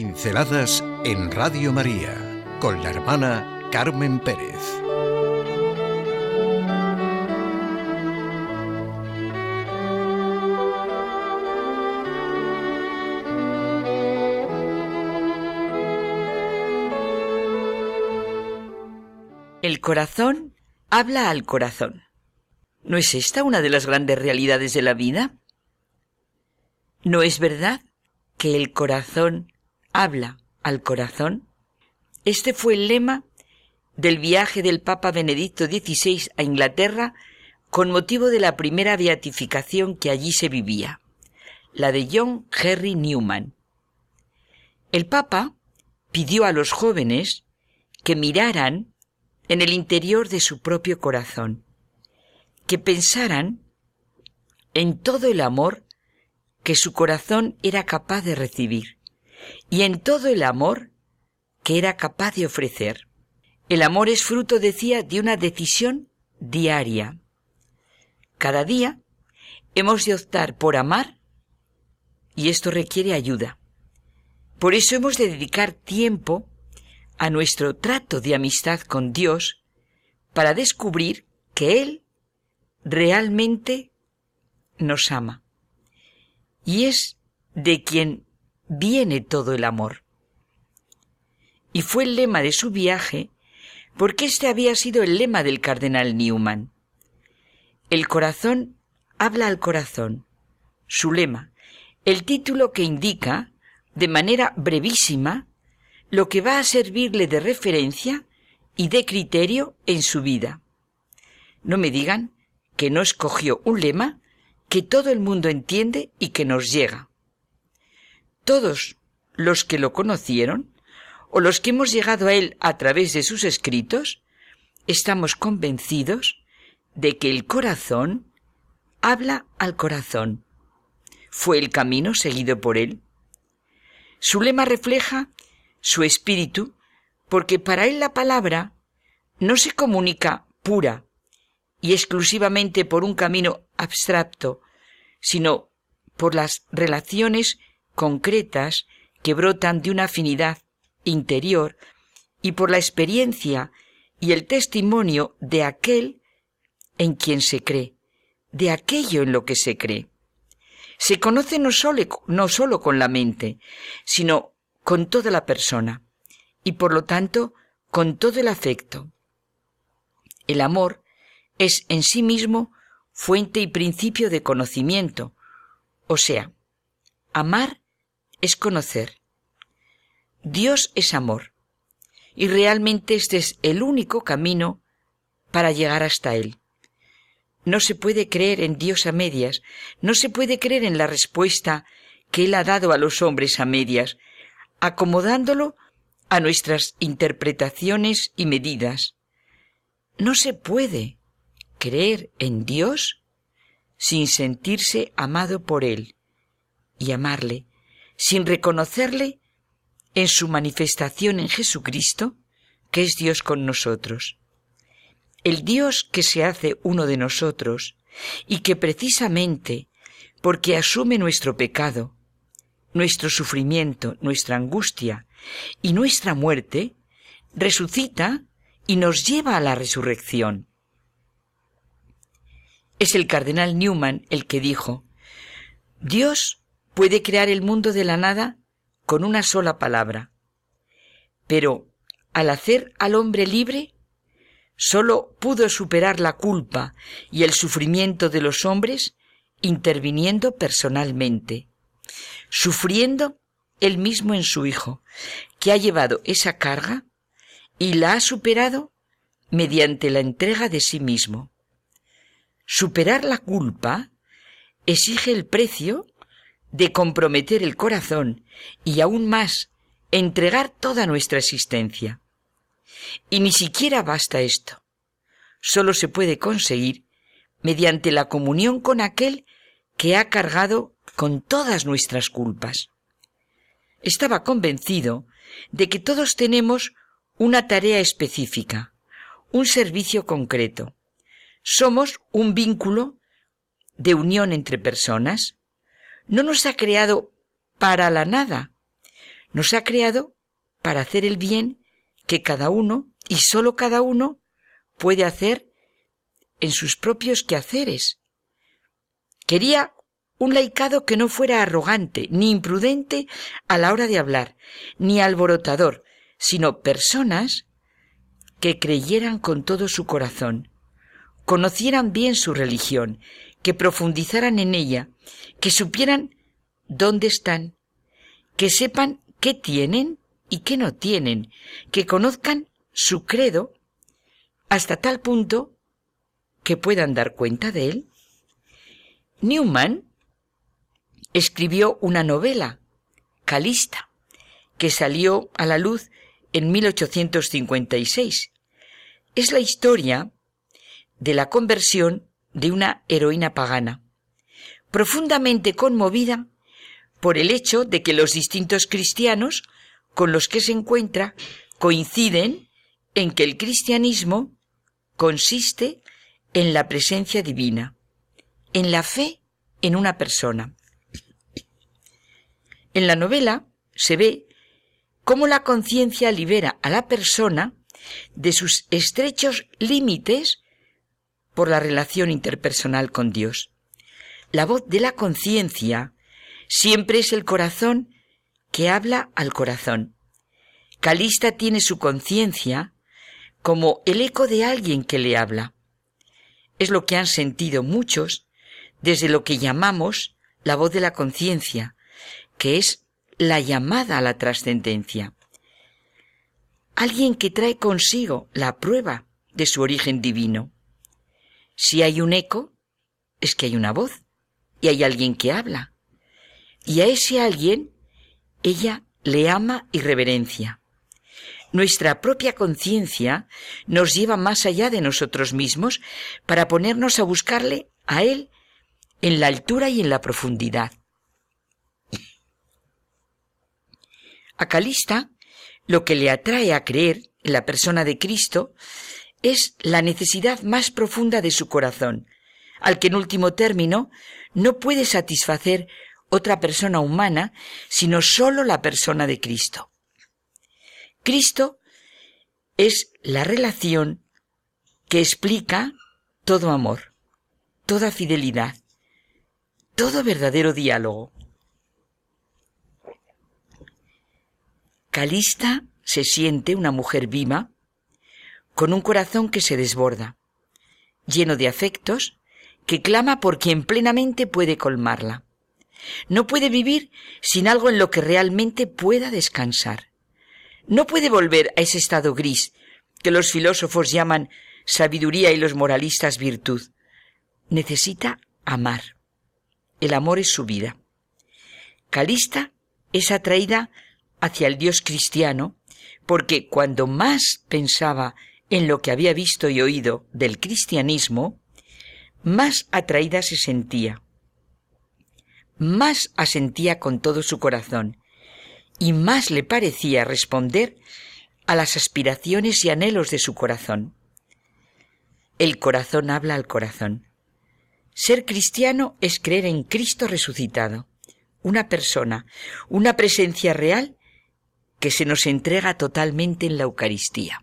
Pinceladas en Radio María con la hermana Carmen Pérez. El corazón habla al corazón. ¿No es esta una de las grandes realidades de la vida? ¿No es verdad que el corazón habla al corazón? Este fue el lema del viaje del Papa Benedicto XVI a Inglaterra con motivo de la primera beatificación que allí se vivía, la de John Henry Newman. El Papa pidió a los jóvenes que miraran en el interior de su propio corazón, que pensaran en todo el amor que su corazón era capaz de recibir y en todo el amor que era capaz de ofrecer. El amor es fruto, decía, de una decisión diaria. Cada día hemos de optar por amar y esto requiere ayuda. Por eso hemos de dedicar tiempo a nuestro trato de amistad con Dios para descubrir que Él realmente nos ama. Y es de quien viene todo el amor. Y fue el lema de su viaje porque este había sido el lema del cardenal Newman. El corazón habla al corazón. Su lema, el título que indica, de manera brevísima, lo que va a servirle de referencia y de criterio en su vida. No me digan que no escogió un lema que todo el mundo entiende y que nos llega. Todos los que lo conocieron, o los que hemos llegado a él a través de sus escritos, estamos convencidos de que el corazón habla al corazón. Fue el camino seguido por él. Su lema refleja su espíritu, porque para él la palabra no se comunica pura y exclusivamente por un camino abstracto, sino por las relaciones concretas que brotan de una afinidad interior y por la experiencia y el testimonio de aquel en quien se cree, de aquello en lo que se cree. Se conoce no solo, no solo con la mente, sino con toda la persona y por lo tanto con todo el afecto. El amor es en sí mismo fuente y principio de conocimiento, o sea, amar es conocer. Dios es amor, y realmente este es el único camino para llegar hasta Él. No se puede creer en Dios a medias, no se puede creer en la respuesta que Él ha dado a los hombres a medias, acomodándolo a nuestras interpretaciones y medidas. No se puede creer en Dios sin sentirse amado por Él y amarle, sin reconocerle en su manifestación en Jesucristo, que es Dios con nosotros. El Dios que se hace uno de nosotros y que precisamente porque asume nuestro pecado, nuestro sufrimiento, nuestra angustia y nuestra muerte, resucita y nos lleva a la resurrección. Es el cardenal Newman el que dijo, Dios puede crear el mundo de la nada con una sola palabra, pero al hacer al hombre libre, sólo pudo superar la culpa y el sufrimiento de los hombres interviniendo personalmente sufriendo él mismo en su Hijo, que ha llevado esa carga y la ha superado mediante la entrega de sí mismo. Superar la culpa exige el precio de comprometer el corazón y aún más entregar toda nuestra existencia. Y ni siquiera basta esto. Solo se puede conseguir mediante la comunión con aquel que ha cargado con todas nuestras culpas. Estaba convencido de que todos tenemos una tarea específica, un servicio concreto. Somos un vínculo de unión entre personas. No nos ha creado para la nada. nos ha creado para hacer el bien que cada uno, y sólo cada uno, puede hacer en sus propios quehaceres. Quería un laicado que no fuera arrogante, ni imprudente a la hora de hablar, ni alborotador, sino personas que creyeran con todo su corazón, conocieran bien su religión, que profundizaran en ella, que supieran dónde están, que sepan qué tienen y qué no tienen, que conozcan su credo hasta tal punto que puedan dar cuenta de él. Newman escribió una novela, Calista, que salió a la luz en 1856. Es la historia de la conversión de una heroína pagana, profundamente conmovida por el hecho de que los distintos cristianos con los que se encuentra coinciden en que el cristianismo consiste en la presencia divina, en la fe en una persona. En la novela se ve cómo la conciencia libera a la persona de sus estrechos límites por la relación interpersonal con Dios. La voz de la conciencia siempre es el corazón que habla al corazón. Calista tiene su conciencia como el eco de alguien que le habla. Es lo que han sentido muchos desde lo que llamamos la voz de la conciencia, que es la llamada a la trascendencia. Alguien que trae consigo la prueba de su origen divino. Si hay un eco, es que hay una voz y hay alguien que habla. Y a ese alguien ella le ama y reverencia. Nuestra propia conciencia nos lleva más allá de nosotros mismos para ponernos a buscarle a Él en la altura y en la profundidad. A Calista lo que le atrae a creer en la persona de Cristo es la necesidad más profunda de su corazón, al que en último término no puede satisfacer otra persona humana, sino sólo la persona de Cristo. Cristo es la relación que explica todo amor, toda fidelidad, todo verdadero diálogo. Calista se siente una mujer viva, con un corazón que se desborda, lleno de afectos, que clama por quien plenamente puede colmarla. No puede vivir sin algo en lo que realmente pueda descansar. No puede volver a ese estado gris que los filósofos llaman sabiduría y los moralistas virtud. Necesita amar. El amor es su vida. Calista es atraída hacia el Dios cristiano, porque cuando más pensaba en lo que había visto y oído del cristianismo, más atraída se sentía, más asentía con todo su corazón, y más le parecía responder a las aspiraciones y anhelos de su corazón. El corazón habla al corazón. Ser cristiano es creer en Cristo resucitado, una persona, una presencia real que se nos entrega totalmente en la Eucaristía.